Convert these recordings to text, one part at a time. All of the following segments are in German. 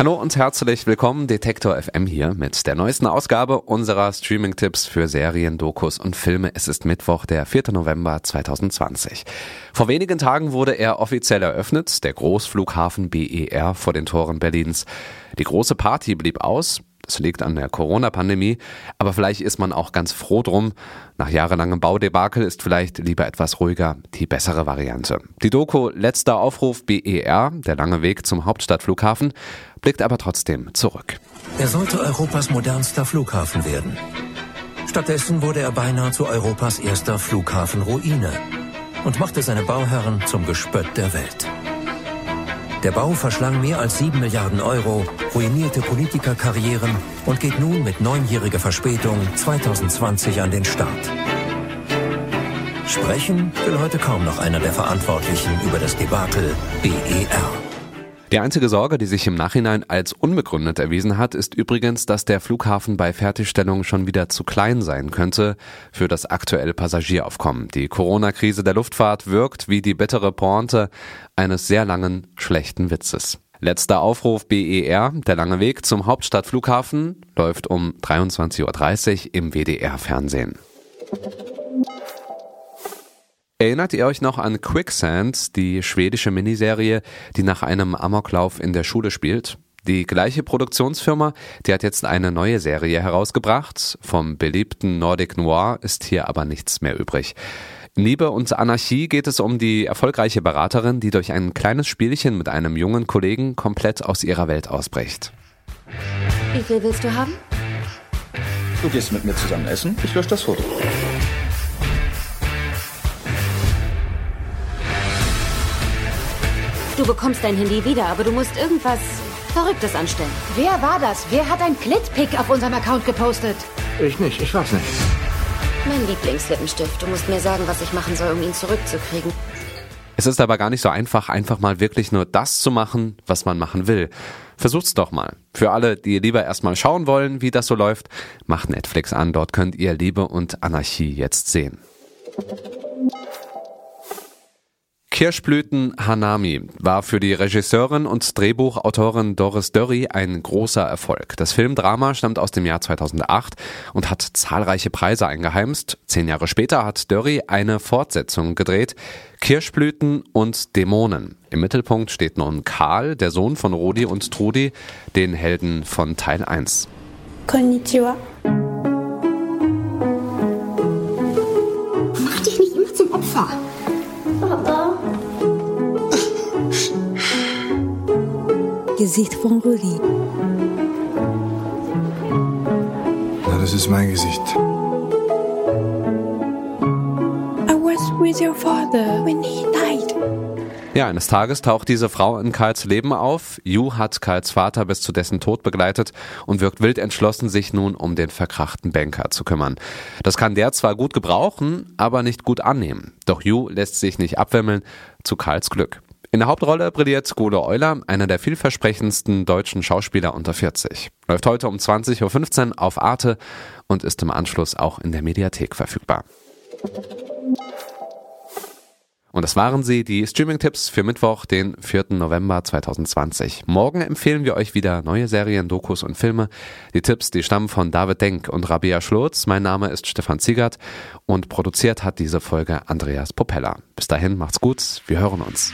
Hallo und herzlich willkommen, Detektor FM hier mit der neuesten Ausgabe unserer Streaming-Tipps für Serien, Dokus und Filme. Es ist Mittwoch, der 4. November 2020. Vor wenigen Tagen wurde er offiziell eröffnet, der Großflughafen BER vor den Toren Berlins. Die große Party blieb aus, es liegt an der Corona-Pandemie, aber vielleicht ist man auch ganz froh drum. Nach jahrelangem Baudebakel ist vielleicht lieber etwas ruhiger die bessere Variante. Die Doku Letzter Aufruf BER, der lange Weg zum Hauptstadtflughafen, blickt aber trotzdem zurück. Er sollte Europas modernster Flughafen werden. Stattdessen wurde er beinahe zu Europas erster Flughafenruine und machte seine Bauherren zum Gespött der Welt. Der Bau verschlang mehr als 7 Milliarden Euro, ruinierte Politikerkarrieren und geht nun mit neunjähriger Verspätung 2020 an den Start. Sprechen will heute kaum noch einer der Verantwortlichen über das Debakel BER. Die einzige Sorge, die sich im Nachhinein als unbegründet erwiesen hat, ist übrigens, dass der Flughafen bei Fertigstellung schon wieder zu klein sein könnte für das aktuelle Passagieraufkommen. Die Corona-Krise der Luftfahrt wirkt wie die bittere Pointe eines sehr langen, schlechten Witzes. Letzter Aufruf BER, der lange Weg zum Hauptstadtflughafen, läuft um 23.30 Uhr im WDR-Fernsehen. Erinnert ihr euch noch an Quicksand, die schwedische Miniserie, die nach einem Amoklauf in der Schule spielt? Die gleiche Produktionsfirma, die hat jetzt eine neue Serie herausgebracht. Vom beliebten Nordic Noir ist hier aber nichts mehr übrig. In Liebe und Anarchie geht es um die erfolgreiche Beraterin, die durch ein kleines Spielchen mit einem jungen Kollegen komplett aus ihrer Welt ausbricht. Wie viel willst du haben? Du gehst mit mir zusammen essen, ich lösche das Foto. Du bekommst dein Handy wieder, aber du musst irgendwas Verrücktes anstellen. Wer war das? Wer hat ein Clitpick auf unserem Account gepostet? Ich nicht, ich weiß nicht. Mein Lieblingslippenstift. Du musst mir sagen, was ich machen soll, um ihn zurückzukriegen. Es ist aber gar nicht so einfach, einfach mal wirklich nur das zu machen, was man machen will. Versucht's doch mal. Für alle, die lieber erstmal schauen wollen, wie das so läuft, macht Netflix an. Dort könnt ihr Liebe und Anarchie jetzt sehen. Kirschblüten Hanami war für die Regisseurin und Drehbuchautorin Doris Dörri ein großer Erfolg. Das Filmdrama stammt aus dem Jahr 2008 und hat zahlreiche Preise eingeheimst. Zehn Jahre später hat Dörri eine Fortsetzung gedreht, Kirschblüten und Dämonen. Im Mittelpunkt steht nun Karl, der Sohn von Rudi und Trudi, den Helden von Teil 1. Konnichiwa. Gesicht von Rudi. Na, das ist mein Gesicht. I was with your father when he died. Ja, eines Tages taucht diese Frau in Karls Leben auf. Yu hat Karls Vater bis zu dessen Tod begleitet und wirkt wild entschlossen, sich nun um den verkrachten Banker zu kümmern. Das kann der zwar gut gebrauchen, aber nicht gut annehmen. Doch Yu lässt sich nicht abwimmeln, zu Karls Glück. In der Hauptrolle brilliert Gole Euler, einer der vielversprechendsten deutschen Schauspieler unter 40. Läuft heute um 20.15 Uhr auf Arte und ist im Anschluss auch in der Mediathek verfügbar. Und das waren sie, die Streaming-Tipps für Mittwoch, den 4. November 2020. Morgen empfehlen wir euch wieder neue Serien, Dokus und Filme. Die Tipps, die stammen von David Denk und Rabia Schlotz. Mein Name ist Stefan Ziegert und produziert hat diese Folge Andreas Popella. Bis dahin, macht's gut, wir hören uns.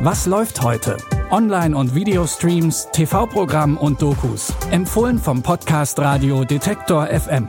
Was läuft heute? Online- und Videostreams, TV-Programm und Dokus. Empfohlen vom Podcast Radio Detektor FM.